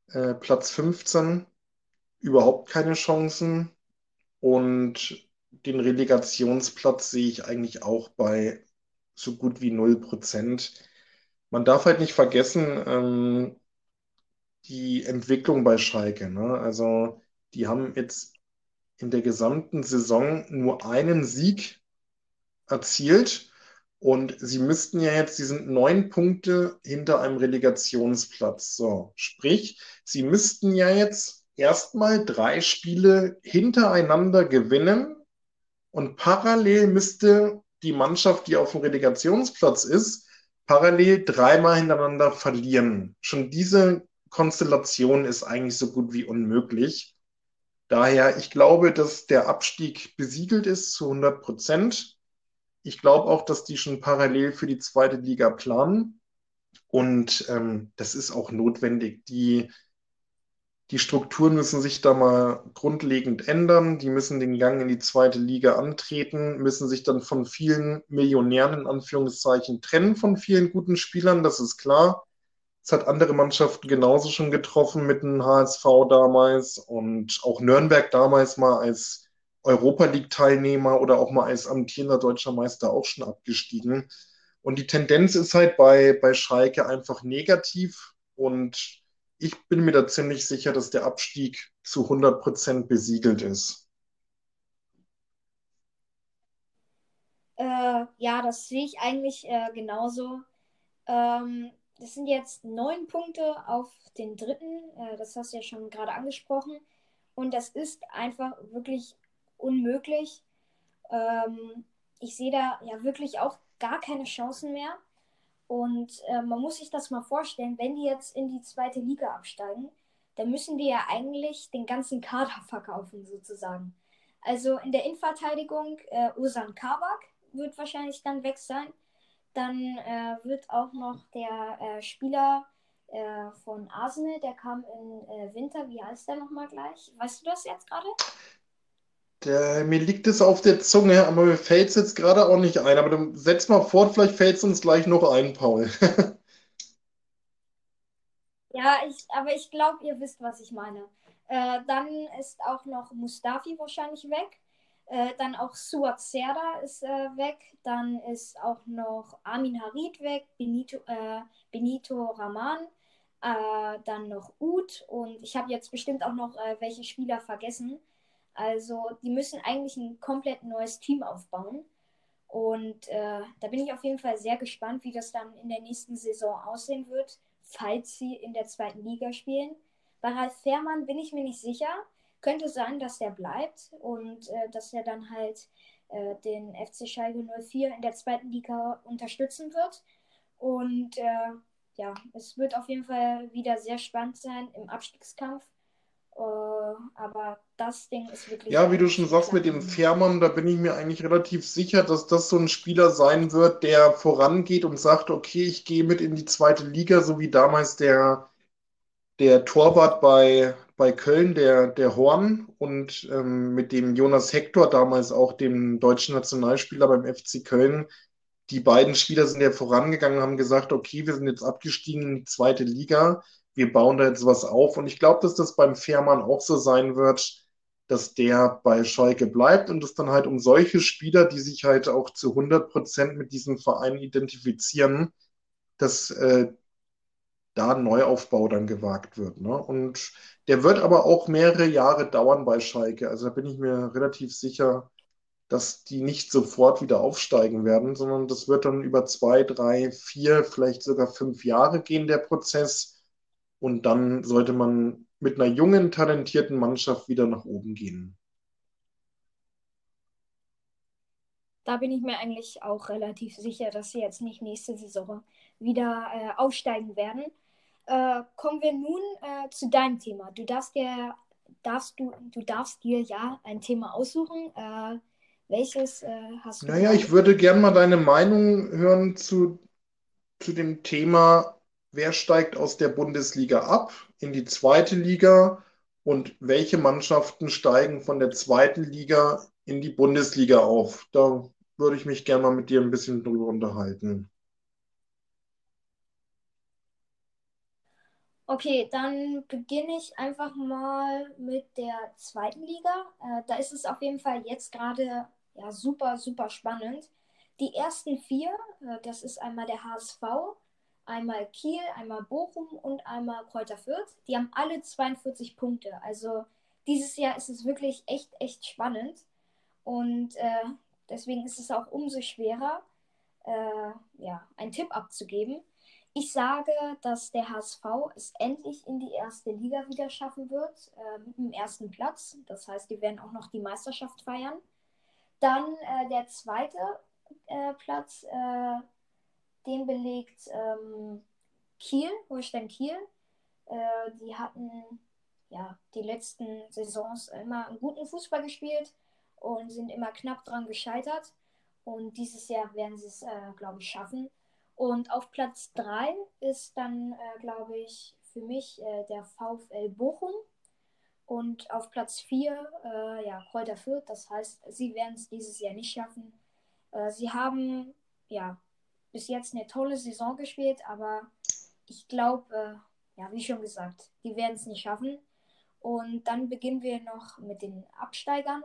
äh, Platz 15, überhaupt keine Chancen. Und den Relegationsplatz sehe ich eigentlich auch bei so gut wie 0%. Man darf halt nicht vergessen, ähm, die Entwicklung bei Schalke. Ne? Also die haben jetzt in der gesamten Saison nur einen Sieg erzielt und sie müssten ja jetzt, sie sind neun Punkte hinter einem Relegationsplatz. So, sprich, sie müssten ja jetzt erstmal drei Spiele hintereinander gewinnen und parallel müsste die Mannschaft, die auf dem Relegationsplatz ist, parallel dreimal hintereinander verlieren. Schon diese Konstellation ist eigentlich so gut wie unmöglich. Daher, ich glaube, dass der Abstieg besiegelt ist zu 100 Prozent. Ich glaube auch, dass die schon parallel für die zweite Liga planen. Und ähm, das ist auch notwendig. Die, die Strukturen müssen sich da mal grundlegend ändern. Die müssen den Gang in die zweite Liga antreten, müssen sich dann von vielen Millionären in Anführungszeichen trennen, von vielen guten Spielern, das ist klar. Es hat andere Mannschaften genauso schon getroffen mit dem HSV damals und auch Nürnberg damals mal als Europa League-Teilnehmer oder auch mal als amtierender deutscher Meister auch schon abgestiegen. Und die Tendenz ist halt bei, bei Schalke einfach negativ und ich bin mir da ziemlich sicher, dass der Abstieg zu 100 Prozent besiegelt ist. Äh, ja, das sehe ich eigentlich äh, genauso. Ähm, das sind jetzt neun Punkte auf den dritten. Äh, das hast du ja schon gerade angesprochen. Und das ist einfach wirklich unmöglich. Ähm, ich sehe da ja wirklich auch gar keine Chancen mehr. Und äh, man muss sich das mal vorstellen, wenn die jetzt in die zweite Liga absteigen, dann müssen die ja eigentlich den ganzen Kader verkaufen, sozusagen. Also in der Innenverteidigung, äh, Usan Kabak wird wahrscheinlich dann weg sein. Dann äh, wird auch noch der äh, Spieler äh, von Arsenal, der kam im äh, Winter, wie heißt der nochmal gleich? Weißt du das jetzt gerade? Der, mir liegt es auf der Zunge, aber mir fällt es jetzt gerade auch nicht ein. Aber dann setz mal fort, vielleicht fällt es uns gleich noch ein, Paul. ja, ich, aber ich glaube, ihr wisst, was ich meine. Äh, dann ist auch noch Mustafi wahrscheinlich weg. Äh, dann auch Suat Serda ist äh, weg. Dann ist auch noch Armin Harid weg, Benito, äh, Benito Raman, äh, dann noch Ud und ich habe jetzt bestimmt auch noch äh, welche Spieler vergessen. Also die müssen eigentlich ein komplett neues Team aufbauen. Und äh, da bin ich auf jeden Fall sehr gespannt, wie das dann in der nächsten Saison aussehen wird, falls sie in der zweiten Liga spielen. Bei Ralf Fährmann bin ich mir nicht sicher. Könnte sein, dass der bleibt und äh, dass er dann halt äh, den FC Schalke 04 in der zweiten Liga unterstützen wird. Und äh, ja, es wird auf jeden Fall wieder sehr spannend sein im Abstiegskampf. Uh, aber das Ding ist wirklich. Ja, wie du schon sagst, mit dem Fährmann, da bin ich mir eigentlich relativ sicher, dass das so ein Spieler sein wird, der vorangeht und sagt, okay, ich gehe mit in die zweite Liga, so wie damals der, der Torwart bei, bei Köln, der, der Horn und ähm, mit dem Jonas Hector, damals auch dem deutschen Nationalspieler beim FC Köln. Die beiden Spieler sind ja vorangegangen, haben gesagt, okay, wir sind jetzt abgestiegen in die zweite Liga wir bauen da jetzt was auf. Und ich glaube, dass das beim Fährmann auch so sein wird, dass der bei Schalke bleibt und es dann halt um solche Spieler, die sich halt auch zu 100 Prozent mit diesem Verein identifizieren, dass äh, da Neuaufbau dann gewagt wird. Ne? Und der wird aber auch mehrere Jahre dauern bei Schalke. Also da bin ich mir relativ sicher, dass die nicht sofort wieder aufsteigen werden, sondern das wird dann über zwei, drei, vier, vielleicht sogar fünf Jahre gehen, der Prozess und dann sollte man mit einer jungen, talentierten Mannschaft wieder nach oben gehen. Da bin ich mir eigentlich auch relativ sicher, dass sie jetzt nicht nächste Saison wieder äh, aufsteigen werden. Äh, kommen wir nun äh, zu deinem Thema. Du darfst dir, darfst du, du darfst dir ja ein Thema aussuchen. Äh, welches äh, hast du? Naja, ich würde gerne mal deine Meinung hören zu, zu dem Thema wer steigt aus der Bundesliga ab in die zweite Liga und welche Mannschaften steigen von der zweiten Liga in die Bundesliga auf. Da würde ich mich gerne mal mit dir ein bisschen drüber unterhalten. Okay, dann beginne ich einfach mal mit der zweiten Liga. Äh, da ist es auf jeden Fall jetzt gerade ja, super, super spannend. Die ersten vier, äh, das ist einmal der HSV, einmal Kiel, einmal Bochum und einmal Kräuter Fürth. Die haben alle 42 Punkte. Also dieses Jahr ist es wirklich echt, echt spannend. Und äh, deswegen ist es auch umso schwerer, äh, ja, einen Tipp abzugeben. Ich sage, dass der HSV es endlich in die erste Liga wieder schaffen wird, äh, mit dem ersten Platz. Das heißt, die werden auch noch die Meisterschaft feiern. Dann äh, der zweite äh, Platz äh, den belegt ähm, Kiel, Holstein Kiel. Äh, die hatten ja die letzten Saisons immer einen guten Fußball gespielt und sind immer knapp dran gescheitert. Und dieses Jahr werden sie es, äh, glaube ich, schaffen. Und auf Platz 3 ist dann, äh, glaube ich, für mich äh, der VfL Bochum. Und auf Platz 4, äh, ja, Kräuter Fürth. Das heißt, sie werden es dieses Jahr nicht schaffen. Äh, sie haben, ja, bis jetzt eine tolle Saison gespielt, aber ich glaube, äh, ja, wie schon gesagt, die werden es nicht schaffen. Und dann beginnen wir noch mit den Absteigern.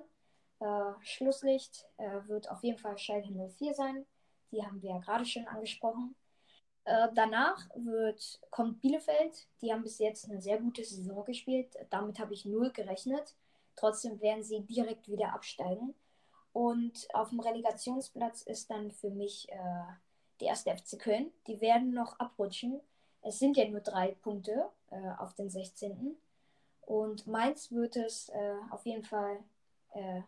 Äh, Schlusslicht äh, wird auf jeden Fall Schalke 04 sein. Die haben wir ja gerade schon angesprochen. Äh, danach wird, kommt Bielefeld. Die haben bis jetzt eine sehr gute Saison gespielt. Damit habe ich null gerechnet. Trotzdem werden sie direkt wieder absteigen. Und auf dem Relegationsplatz ist dann für mich äh, die erste FC Köln. Die werden noch abrutschen. Es sind ja nur drei Punkte äh, auf den 16. Und Mainz wird es äh, auf jeden Fall, äh,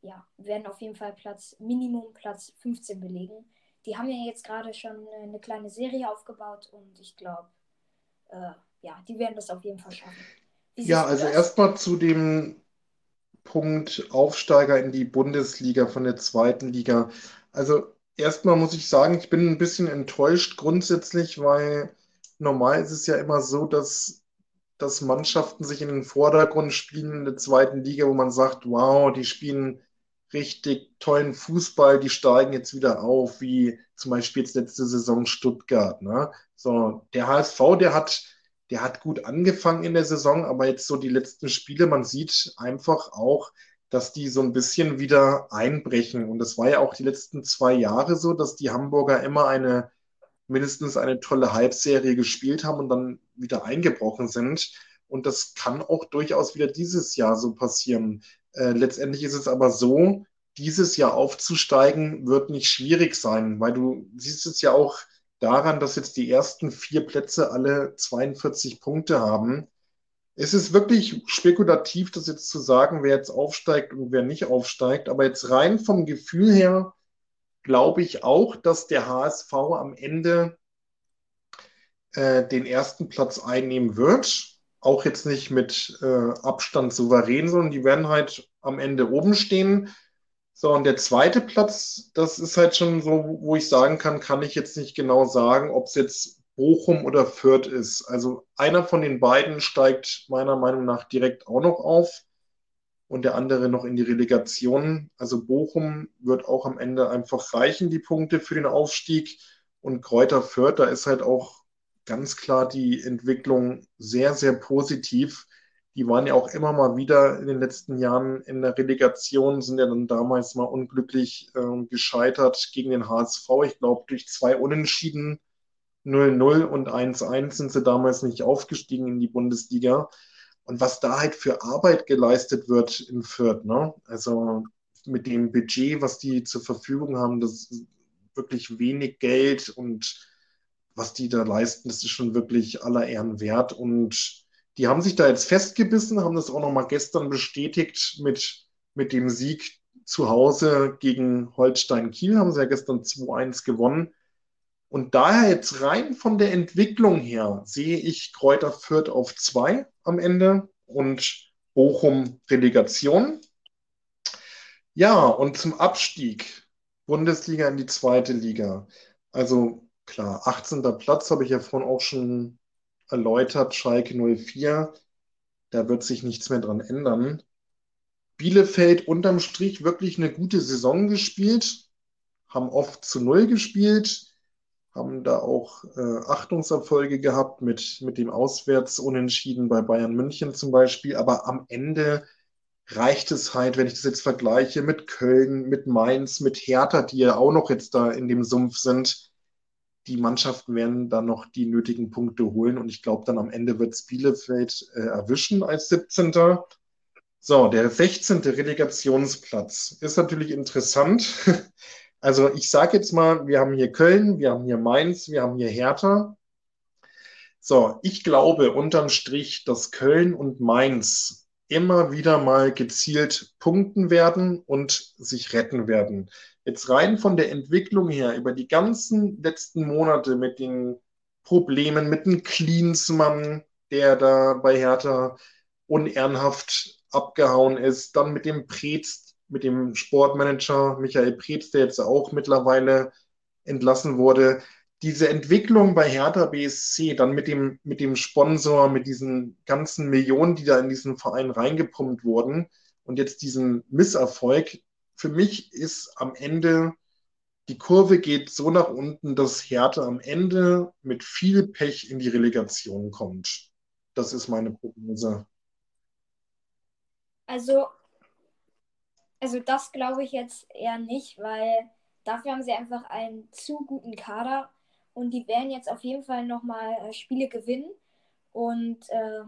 ja, werden auf jeden Fall Platz, Minimum Platz 15 belegen. Die haben ja jetzt gerade schon eine kleine Serie aufgebaut und ich glaube, äh, ja, die werden das auf jeden Fall schaffen. Ja, also erstmal zu dem Punkt Aufsteiger in die Bundesliga von der zweiten Liga. Also erstmal muss ich sagen, ich bin ein bisschen enttäuscht grundsätzlich, weil normal ist es ja immer so, dass, dass Mannschaften sich in den Vordergrund spielen in der zweiten Liga, wo man sagt, wow, die spielen richtig tollen Fußball, die steigen jetzt wieder auf, wie zum Beispiel jetzt letzte Saison Stuttgart. Ne? So, der HSV, der hat, der hat gut angefangen in der Saison, aber jetzt so die letzten Spiele, man sieht einfach auch, dass die so ein bisschen wieder einbrechen. Und das war ja auch die letzten zwei Jahre so, dass die Hamburger immer eine, mindestens eine tolle Halbserie gespielt haben und dann wieder eingebrochen sind. Und das kann auch durchaus wieder dieses Jahr so passieren. Äh, letztendlich ist es aber so, dieses Jahr aufzusteigen wird nicht schwierig sein, weil du siehst es ja auch daran, dass jetzt die ersten vier Plätze alle 42 Punkte haben. Es ist wirklich spekulativ, das jetzt zu sagen, wer jetzt aufsteigt und wer nicht aufsteigt. Aber jetzt rein vom Gefühl her glaube ich auch, dass der HSV am Ende äh, den ersten Platz einnehmen wird. Auch jetzt nicht mit äh, Abstand souverän, sondern die werden halt am Ende oben stehen. So, und der zweite Platz, das ist halt schon so, wo ich sagen kann, kann ich jetzt nicht genau sagen, ob es jetzt Bochum oder Fürth ist. Also einer von den beiden steigt meiner Meinung nach direkt auch noch auf und der andere noch in die Relegation. Also Bochum wird auch am Ende einfach reichen, die Punkte für den Aufstieg. Und Kräuter Fürth, da ist halt auch ganz klar die Entwicklung sehr, sehr positiv. Die waren ja auch immer mal wieder in den letzten Jahren in der Relegation, sind ja dann damals mal unglücklich äh, gescheitert gegen den HSV. Ich glaube, durch zwei Unentschieden 0-0 und 1-1 sind sie damals nicht aufgestiegen in die Bundesliga. Und was da halt für Arbeit geleistet wird in Fürth, ne? Also mit dem Budget, was die zur Verfügung haben, das ist wirklich wenig Geld und was die da leisten, das ist schon wirklich aller Ehren wert. Und die haben sich da jetzt festgebissen, haben das auch nochmal gestern bestätigt mit, mit dem Sieg zu Hause gegen Holstein Kiel, haben sie ja gestern 2-1 gewonnen. Und daher jetzt rein von der Entwicklung her sehe ich Kräuter Fürth auf zwei am Ende und Bochum Relegation. Ja, und zum Abstieg Bundesliga in die zweite Liga. Also klar, 18. Platz habe ich ja vorhin auch schon erläutert, Schalke 04. Da wird sich nichts mehr dran ändern. Bielefeld unterm Strich wirklich eine gute Saison gespielt, haben oft zu Null gespielt haben da auch äh, Achtungserfolge gehabt mit, mit dem Auswärtsunentschieden bei Bayern München zum Beispiel. Aber am Ende reicht es halt, wenn ich das jetzt vergleiche mit Köln, mit Mainz, mit Hertha, die ja auch noch jetzt da in dem Sumpf sind. Die Mannschaften werden dann noch die nötigen Punkte holen und ich glaube, dann am Ende wird Bielefeld äh, erwischen als 17. So, der 16. Relegationsplatz ist natürlich interessant. Also ich sage jetzt mal, wir haben hier Köln, wir haben hier Mainz, wir haben hier Hertha. So, ich glaube unterm Strich, dass Köln und Mainz immer wieder mal gezielt punkten werden und sich retten werden. Jetzt rein von der Entwicklung her, über die ganzen letzten Monate mit den Problemen, mit dem Klinsmann, der da bei Hertha unehrenhaft abgehauen ist, dann mit dem Preetz, mit dem Sportmanager Michael Preetz, der jetzt auch mittlerweile entlassen wurde. Diese Entwicklung bei Hertha BSC, dann mit dem, mit dem Sponsor, mit diesen ganzen Millionen, die da in diesen Verein reingepumpt wurden und jetzt diesen Misserfolg, für mich ist am Ende die Kurve geht so nach unten, dass Hertha am Ende mit viel Pech in die Relegation kommt. Das ist meine Prognose. Also also das glaube ich jetzt eher nicht, weil dafür haben sie einfach einen zu guten Kader und die werden jetzt auf jeden Fall nochmal äh, Spiele gewinnen. Und äh,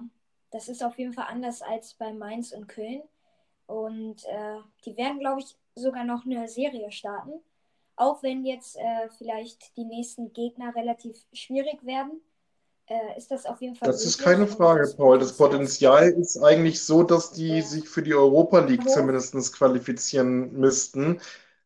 das ist auf jeden Fall anders als bei Mainz und Köln. Und äh, die werden, glaube ich, sogar noch eine Serie starten. Auch wenn jetzt äh, vielleicht die nächsten Gegner relativ schwierig werden äh, ist das auf jeden Fall. Das ist keine Frage, Paul. Das Potenzial ist eigentlich so, dass die ja. sich für die Europa League zumindest qualifizieren müssten.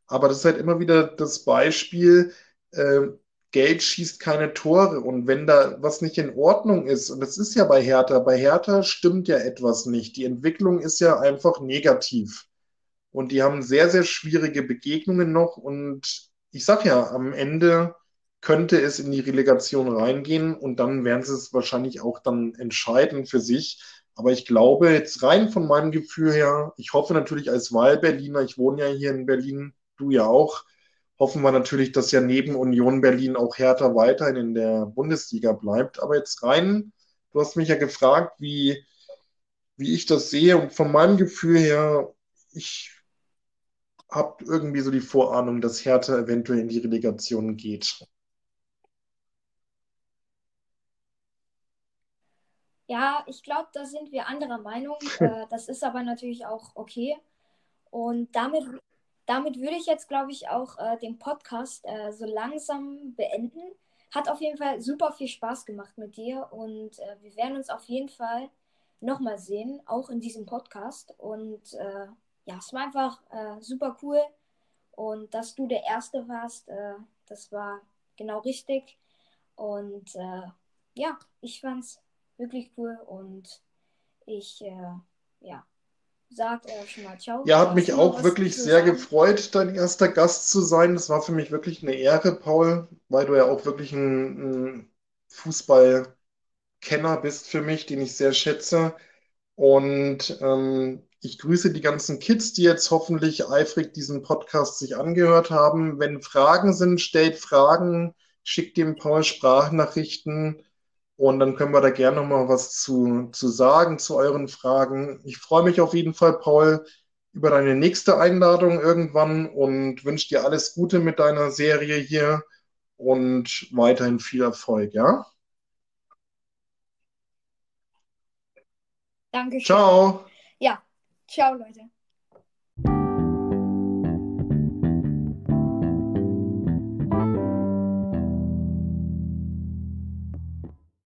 Aber das ist halt immer wieder das Beispiel, äh, Geld schießt keine Tore. Und wenn da was nicht in Ordnung ist, und das ist ja bei Hertha, bei Hertha stimmt ja etwas nicht. Die Entwicklung ist ja einfach negativ. Und die haben sehr, sehr schwierige Begegnungen noch. Und ich sag ja, am Ende könnte es in die Relegation reingehen und dann werden sie es wahrscheinlich auch dann entscheiden für sich. Aber ich glaube, jetzt rein von meinem Gefühl her, ich hoffe natürlich als Wahlberliner, ich wohne ja hier in Berlin, du ja auch, hoffen wir natürlich, dass ja neben Union Berlin auch Hertha weiterhin in der Bundesliga bleibt. Aber jetzt rein, du hast mich ja gefragt, wie, wie ich das sehe. Und von meinem Gefühl her, ich habe irgendwie so die Vorahnung, dass Hertha eventuell in die Relegation geht. Ja, ich glaube, da sind wir anderer Meinung. äh, das ist aber natürlich auch okay. Und damit, damit würde ich jetzt, glaube ich, auch äh, den Podcast äh, so langsam beenden. Hat auf jeden Fall super viel Spaß gemacht mit dir und äh, wir werden uns auf jeden Fall nochmal sehen, auch in diesem Podcast. Und äh, ja, es war einfach super cool. Und dass du der Erste warst, das war genau richtig. Und ja, ich fand's wirklich cool und ich, äh, ja, sag äh, schon mal ciao. Ja, hat mich auch wirklich sehr sagen? gefreut, dein erster Gast zu sein. Das war für mich wirklich eine Ehre, Paul, weil du ja auch wirklich ein, ein Fußballkenner bist für mich, den ich sehr schätze. Und ähm, ich grüße die ganzen Kids, die jetzt hoffentlich eifrig diesen Podcast sich angehört haben. Wenn Fragen sind, stellt Fragen, schickt dem Paul Sprachnachrichten und dann können wir da gerne noch mal was zu, zu sagen zu euren Fragen. Ich freue mich auf jeden Fall, Paul, über deine nächste Einladung irgendwann und wünsche dir alles Gute mit deiner Serie hier und weiterhin viel Erfolg, ja? Dankeschön. Ciao. Ja, ciao, Leute.